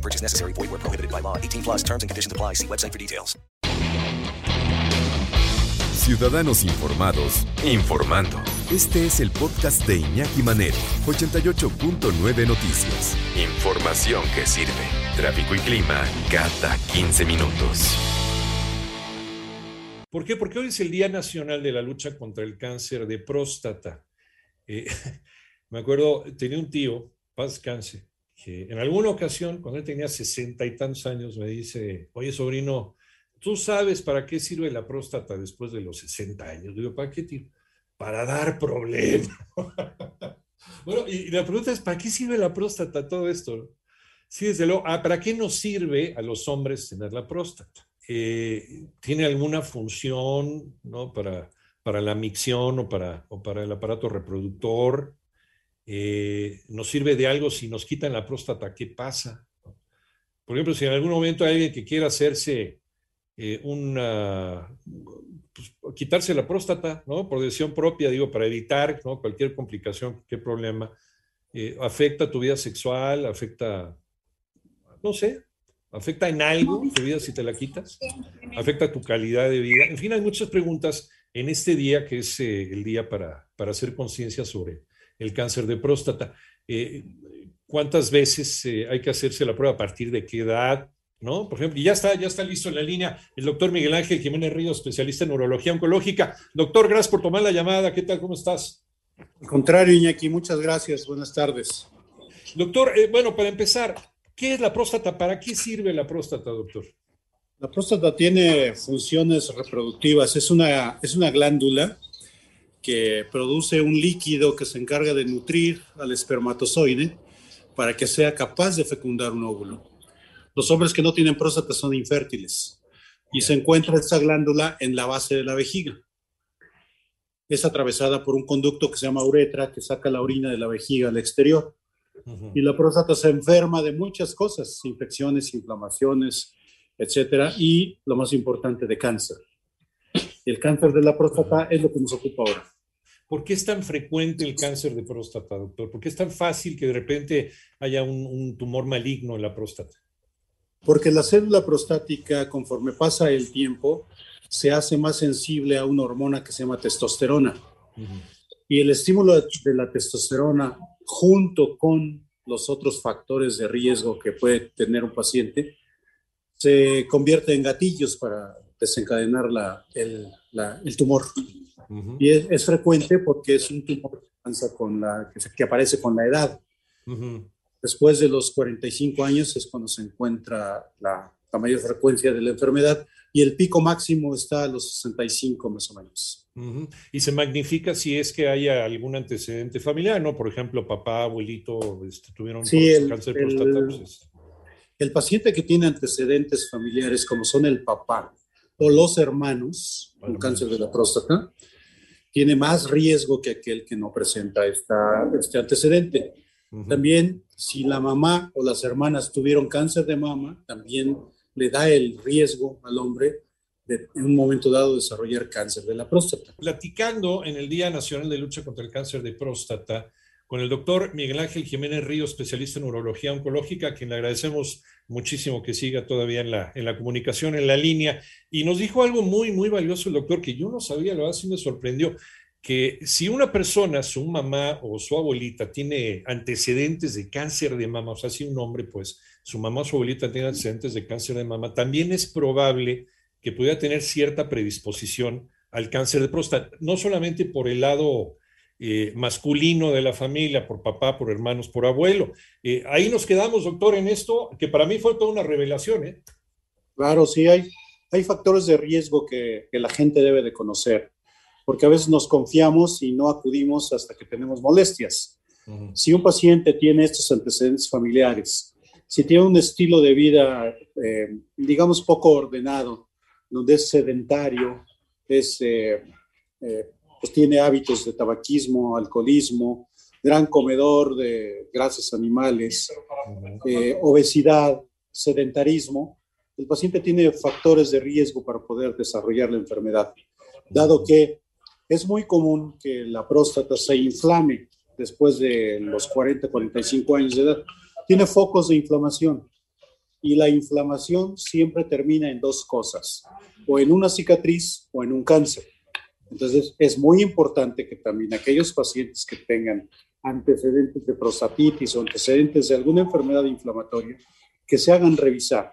No purchase necessary. Void where prohibited by law. 18 plus terms and conditions apply. See website for details. Ciudadanos informados, informando. Este es el podcast de Iñaki Manero, 88.9 Noticias. Información que sirve. Tráfico y clima cada 15 minutos. ¿Por qué? Porque hoy es el Día Nacional de la Lucha contra el Cáncer de Próstata. Eh, me acuerdo, tenía un tío, paz cáncer, que en alguna ocasión, cuando él tenía sesenta y tantos años, me dice, oye sobrino, ¿tú sabes para qué sirve la próstata después de los 60 años? Digo, ¿para qué, tío? Para dar problemas. bueno, y, y, la pregunta es, ¿para qué sirve la próstata todo esto? Sí, desde luego, ah, ¿para qué nos sirve a los hombres tener la próstata? Eh, ¿Tiene alguna función ¿no? para, para la micción o para, o para el aparato reproductor? Eh, ¿Nos sirve de algo si nos quitan la próstata? ¿Qué pasa? Por ejemplo, si en algún momento hay alguien que quiera hacerse eh, una, pues, quitarse la próstata, ¿no? Por decisión propia, digo, para evitar cualquier complicación, cualquier problema, eh, afecta tu vida sexual, afecta, no sé, afecta en algo tu vida si te la quitas, afecta tu calidad de vida. En fin, hay muchas preguntas en este día, que es el día para, para hacer conciencia sobre el cáncer de próstata. Eh, ¿Cuántas veces eh, hay que hacerse la prueba? ¿A partir de qué edad? ¿No? Por ejemplo, y ya está, ya está listo en la línea el doctor Miguel Ángel Jiménez Ríos, especialista en neurología oncológica. Doctor, gracias por tomar la llamada. ¿Qué tal? ¿Cómo estás? Al contrario, Iñaki, muchas gracias. Buenas tardes. Doctor, eh, bueno, para empezar, ¿qué es la próstata? ¿Para qué sirve la próstata, doctor? La próstata tiene funciones reproductivas. Es una, es una glándula que produce un líquido que se encarga de nutrir al espermatozoide para que sea capaz de fecundar un óvulo. Los hombres que no tienen próstata son infértiles y se encuentra esta glándula en la base de la vejiga. Es atravesada por un conducto que se llama uretra que saca la orina de la vejiga al exterior. Uh -huh. Y la próstata se enferma de muchas cosas, infecciones, inflamaciones, etcétera, y lo más importante, de cáncer. El cáncer de la próstata es lo que nos ocupa ahora. ¿Por qué es tan frecuente el cáncer de próstata, doctor? ¿Por qué es tan fácil que de repente haya un, un tumor maligno en la próstata? Porque la célula prostática, conforme pasa el tiempo, se hace más sensible a una hormona que se llama testosterona. Uh -huh. Y el estímulo de la testosterona, junto con los otros factores de riesgo que puede tener un paciente, se convierte en gatillos para desencadenar la, el, la, el, tumor. Uh -huh. Y es, es, frecuente porque es un tumor que, con la, que, que aparece con la edad. Uh -huh. Después de los 45 años es cuando se encuentra la, la, mayor frecuencia de la enfermedad y el pico máximo está a los 65 más o menos. Uh -huh. Y se magnifica si es que haya algún antecedente familiar, ¿no? Por ejemplo, papá, abuelito, este, tuvieron sí, el, cáncer de próstata. Pues el paciente que tiene antecedentes familiares como son el papá, o los hermanos con cáncer de la próstata, tiene más riesgo que aquel que no presenta esta, este antecedente. Uh -huh. También, si la mamá o las hermanas tuvieron cáncer de mama, también le da el riesgo al hombre de en un momento dado desarrollar cáncer de la próstata. Platicando en el Día Nacional de Lucha contra el Cáncer de Próstata, con el doctor Miguel Ángel Jiménez Ríos, especialista en neurología oncológica, a quien le agradecemos muchísimo que siga todavía en la, en la comunicación, en la línea. Y nos dijo algo muy, muy valioso el doctor, que yo no sabía, lo así me sorprendió, que si una persona, su mamá o su abuelita tiene antecedentes de cáncer de mama, o sea, si un hombre, pues su mamá o su abuelita tiene antecedentes de cáncer de mama, también es probable que pudiera tener cierta predisposición al cáncer de próstata, no solamente por el lado eh, masculino de la familia, por papá, por hermanos, por abuelo. Eh, ahí nos quedamos, doctor, en esto, que para mí fue toda una revelación. ¿eh? Claro, sí, hay, hay factores de riesgo que, que, la gente debe de conocer, porque a veces nos confiamos y no acudimos hasta que tenemos molestias. Uh -huh. Si un paciente tiene estos antecedentes familiares, si tiene un estilo de vida, eh, digamos, poco ordenado, donde es sedentario, es, eh, eh, pues tiene hábitos de tabaquismo, alcoholismo, gran comedor de grasas animales, eh, obesidad, sedentarismo, el paciente tiene factores de riesgo para poder desarrollar la enfermedad, dado que es muy común que la próstata se inflame después de los 40, 45 años de edad. Tiene focos de inflamación y la inflamación siempre termina en dos cosas, o en una cicatriz o en un cáncer. Entonces, es muy importante que también aquellos pacientes que tengan antecedentes de prostatitis o antecedentes de alguna enfermedad inflamatoria, que se hagan revisar.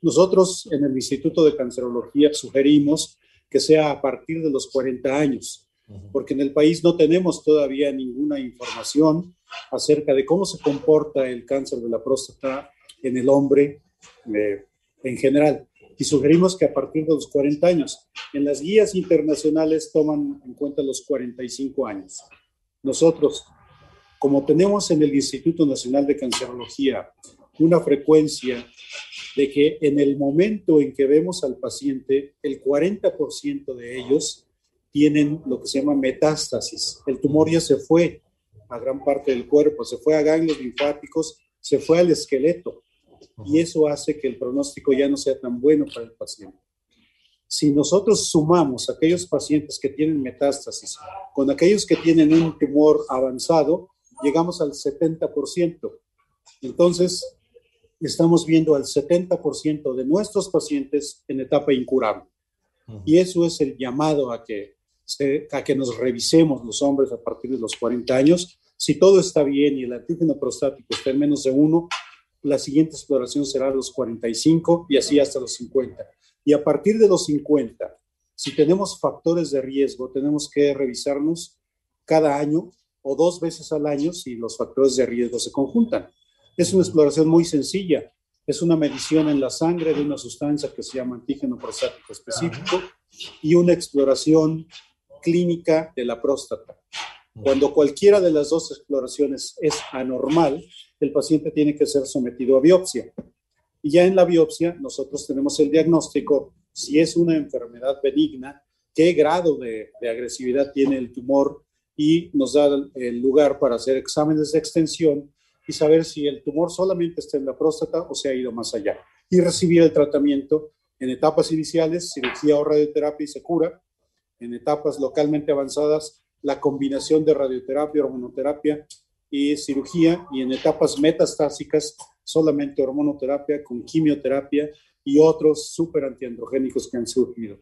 Nosotros en el Instituto de Cancerología sugerimos que sea a partir de los 40 años, porque en el país no tenemos todavía ninguna información acerca de cómo se comporta el cáncer de la próstata en el hombre eh, en general. Y sugerimos que a partir de los 40 años, en las guías internacionales toman en cuenta los 45 años. Nosotros, como tenemos en el Instituto Nacional de Cancerología una frecuencia de que en el momento en que vemos al paciente, el 40% de ellos tienen lo que se llama metástasis. El tumor ya se fue a gran parte del cuerpo, se fue a ganglios linfáticos, se fue al esqueleto y eso hace que el pronóstico ya no sea tan bueno para el paciente. Si nosotros sumamos aquellos pacientes que tienen metástasis con aquellos que tienen un tumor avanzado, llegamos al 70%. Entonces, estamos viendo al 70% de nuestros pacientes en etapa incurable. Y eso es el llamado a que, a que nos revisemos los hombres a partir de los 40 años. Si todo está bien y el antígeno prostático está en menos de uno, la siguiente exploración será a los 45 y así hasta los 50. Y a partir de los 50, si tenemos factores de riesgo, tenemos que revisarnos cada año o dos veces al año si los factores de riesgo se conjuntan. Es una exploración muy sencilla. Es una medición en la sangre de una sustancia que se llama antígeno prostático específico y una exploración clínica de la próstata. Cuando cualquiera de las dos exploraciones es anormal, el paciente tiene que ser sometido a biopsia. Y ya en la biopsia nosotros tenemos el diagnóstico si es una enfermedad benigna, qué grado de, agresividad tiene el tumor y nos da el lugar para hacer exámenes de extensión y saber si el tumor solamente está en la próstata o se ha ido más allá. Y recibir el tratamiento en etapas iniciales, cirugía o radioterapia y se cura. En etapas localmente avanzadas, la combinación de radioterapia, hormonoterapia y cirugía. Y en etapas metastásicas, solamente hormonoterapia con quimioterapia y otros super antiandrogénicos que han surgido.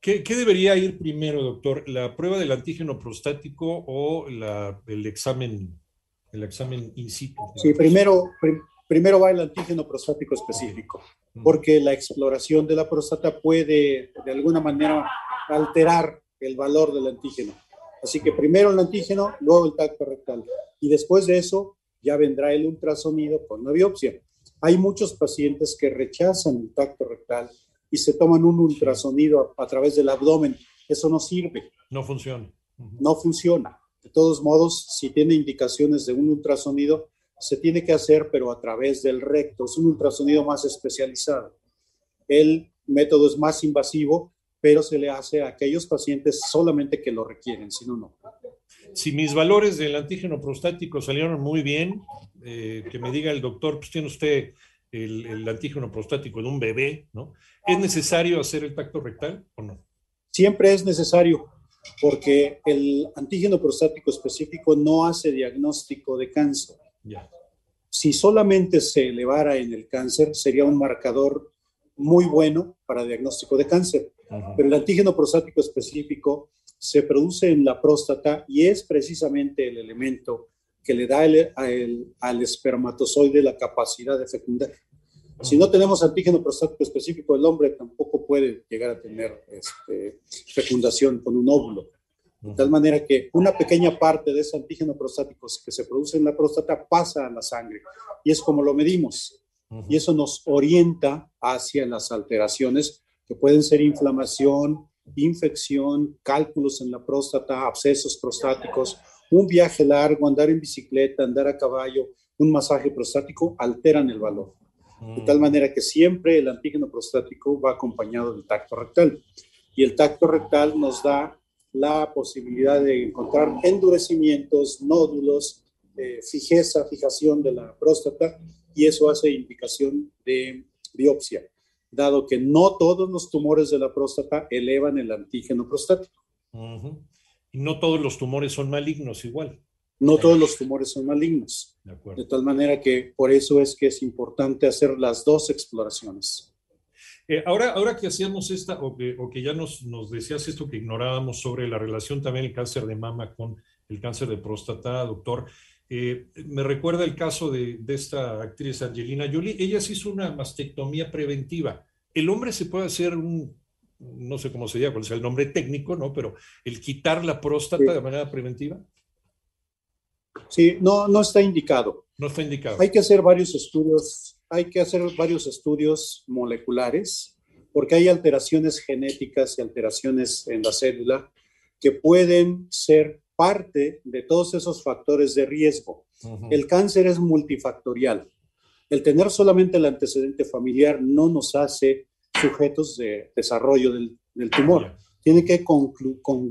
¿Qué, debería ir primero, doctor? ¿La prueba del antígeno prostático o el examen el examen in situ. Sí, primero, primero va el antígeno prostático específico, porque la exploración de la próstata puede de alguna manera alterar el valor del antígeno. Así que primero el antígeno, luego el tacto rectal. Y después de eso ya vendrá el ultrasonido con la biopsia. Hay muchos pacientes que rechazan el tacto rectal y se toman un ultrasonido a, a través del abdomen. Eso no sirve. No funciona. No funciona. De todos modos, si tiene indicaciones de un ultrasonido, se tiene que hacer, pero a través del recto. Es un ultrasonido más especializado. El método es más invasivo, pero se le hace a aquellos pacientes solamente que lo requieren, si no, no. Si mis valores del antígeno prostático salieron muy bien, eh, que me diga el doctor, pues tiene usted el, el, antígeno prostático de un bebé, ¿no? ¿Es necesario hacer el tacto rectal o no? Siempre es necesario porque el antígeno prostático específico no hace diagnóstico de cáncer. Si solamente se elevara en el cáncer, sería un marcador muy bueno para diagnóstico de cáncer. Pero el antígeno prostático específico se produce en la próstata y es precisamente el elemento que le da al espermatozoide la capacidad de fecundar. Si no tenemos antígeno prostático específico, el hombre tampoco puede llegar a tener este, fecundación con un óvulo. De tal manera que una pequeña parte de ese antígeno prostático que se produce en la próstata pasa a la sangre y es como lo medimos. Y eso nos orienta hacia las alteraciones que pueden ser inflamación, infección, cálculos en la próstata, abscesos prostáticos, un viaje largo, andar en bicicleta, andar a caballo, un masaje prostático, alteran el valor. de tal manera que siempre el antígeno prostático va acompañado del tacto rectal. Y el tacto rectal nos da la posibilidad de encontrar endurecimientos, nódulos, eh, fijeza, fijación de la próstata, y eso hace indicación de biopsia, dado que no todos los tumores de la próstata elevan el antígeno prostático. Y no todos los tumores son malignos igual. No todos los tumores son malignos. De, tal manera que por eso es que es importante hacer las dos exploraciones. Eh, ahora, ahora que hacíamos esta, o que, o que ya nos, nos, decías esto que ignorábamos sobre la relación también del cáncer de mama con el cáncer de próstata, doctor, eh, me recuerda el caso de, de, esta actriz Angelina Jolie. Ella se hizo una mastectomía preventiva. ¿El hombre se puede hacer un, no sé cómo sería, cuál es el nombre técnico, ¿no? Pero el quitar la próstata de manera preventiva. Sí, no, no está indicado. No está indicado. Hay que hacer varios estudios, hay que hacer varios estudios moleculares, porque hay alteraciones genéticas y alteraciones en la célula que pueden ser parte de todos esos factores de riesgo. El cáncer es multifactorial. El tener solamente el antecedente familiar no nos hace sujetos de desarrollo del, tumor. Tiene que con,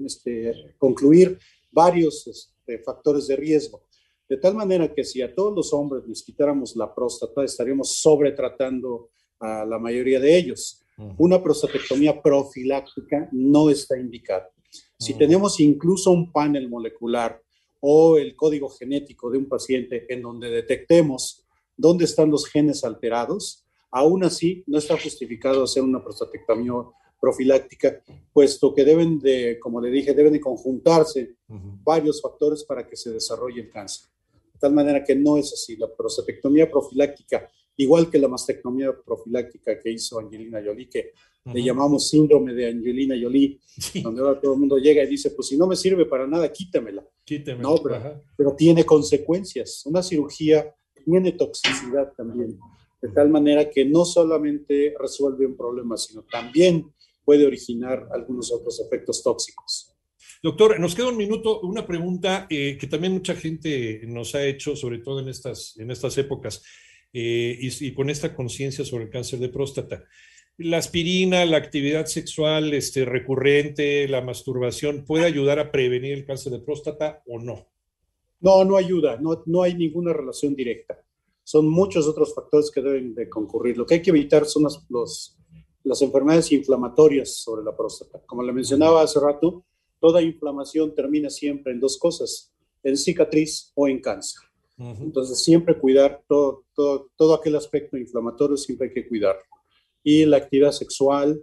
este, concluir varios este, factores de riesgo. De tal manera que si a todos los hombres les quitáramos la próstata, estaríamos sobretratando a la mayoría de ellos. Una prostatectomía profiláctica no está indicada. Si tenemos incluso un panel molecular o el código genético de un paciente en donde detectemos dónde están los genes alterados, aún así no está justificado hacer una prostatectomía profiláctica, puesto que deben de, como le dije, deben de conjuntarse varios factores para que se desarrolle el cáncer. De tal manera que no es así. La prostatectomía profiláctica, igual que la mastectomía profiláctica que hizo Angelina Jolie, que le llamamos síndrome de Angelina Jolie, donde ahora todo el mundo llega y dice, pues si no me sirve para nada, quítamela. Quítamela. No, pero, pero tiene consecuencias. Una cirugía tiene toxicidad también, de tal manera que no solamente resuelve un problema, sino también puede originar algunos otros efectos tóxicos. Doctor, nos queda un minuto, una pregunta eh, que también mucha gente nos ha hecho, sobre todo en estas, en estas épocas, eh, y, con esta conciencia sobre el cáncer de próstata. La aspirina, la actividad sexual este, recurrente, la masturbación, ¿puede ayudar a prevenir el cáncer de próstata o no? No, no ayuda, no, no hay ninguna relación directa. Son muchos otros factores que deben de concurrir. Lo que hay que evitar son los, las enfermedades inflamatorias sobre la próstata. Como le mencionaba hace rato, toda inflamación termina siempre en dos cosas, en cicatriz o en cáncer. Entonces, siempre cuidar todo, todo, todo, aquel aspecto inflamatorio, siempre hay que cuidarlo. Y la actividad sexual,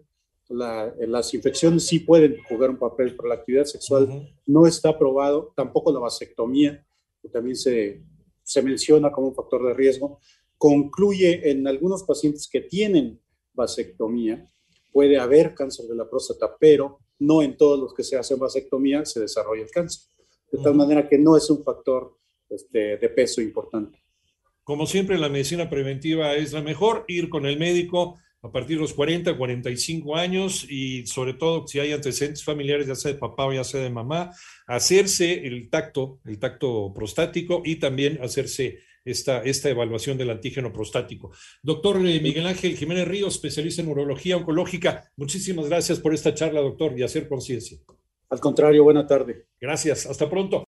las infecciones sí pueden jugar un papel, pero la actividad sexual no está probado, tampoco la vasectomía, que también se, se menciona como un factor de riesgo, concluye en algunos pacientes que tienen vasectomía, puede haber cáncer de la próstata, pero no en todos los que se hacen vasectomía se desarrolla el cáncer. De tal manera que no es un factor este, de peso importante. Como siempre, la medicina preventiva es la mejor, ir con el médico a partir de los 40, 45 años y sobre todo si hay antecedentes familiares, ya sea de papá o ya sea de mamá, hacerse el tacto, el tacto prostático y también hacerse esta, esta evaluación del antígeno prostático. Doctor eh, Miguel Ángel Jiménez Ríos, especialista en urología oncológica, muchísimas gracias por esta charla, doctor, y hacer conciencia. Al contrario, buena tarde. Gracias, hasta pronto.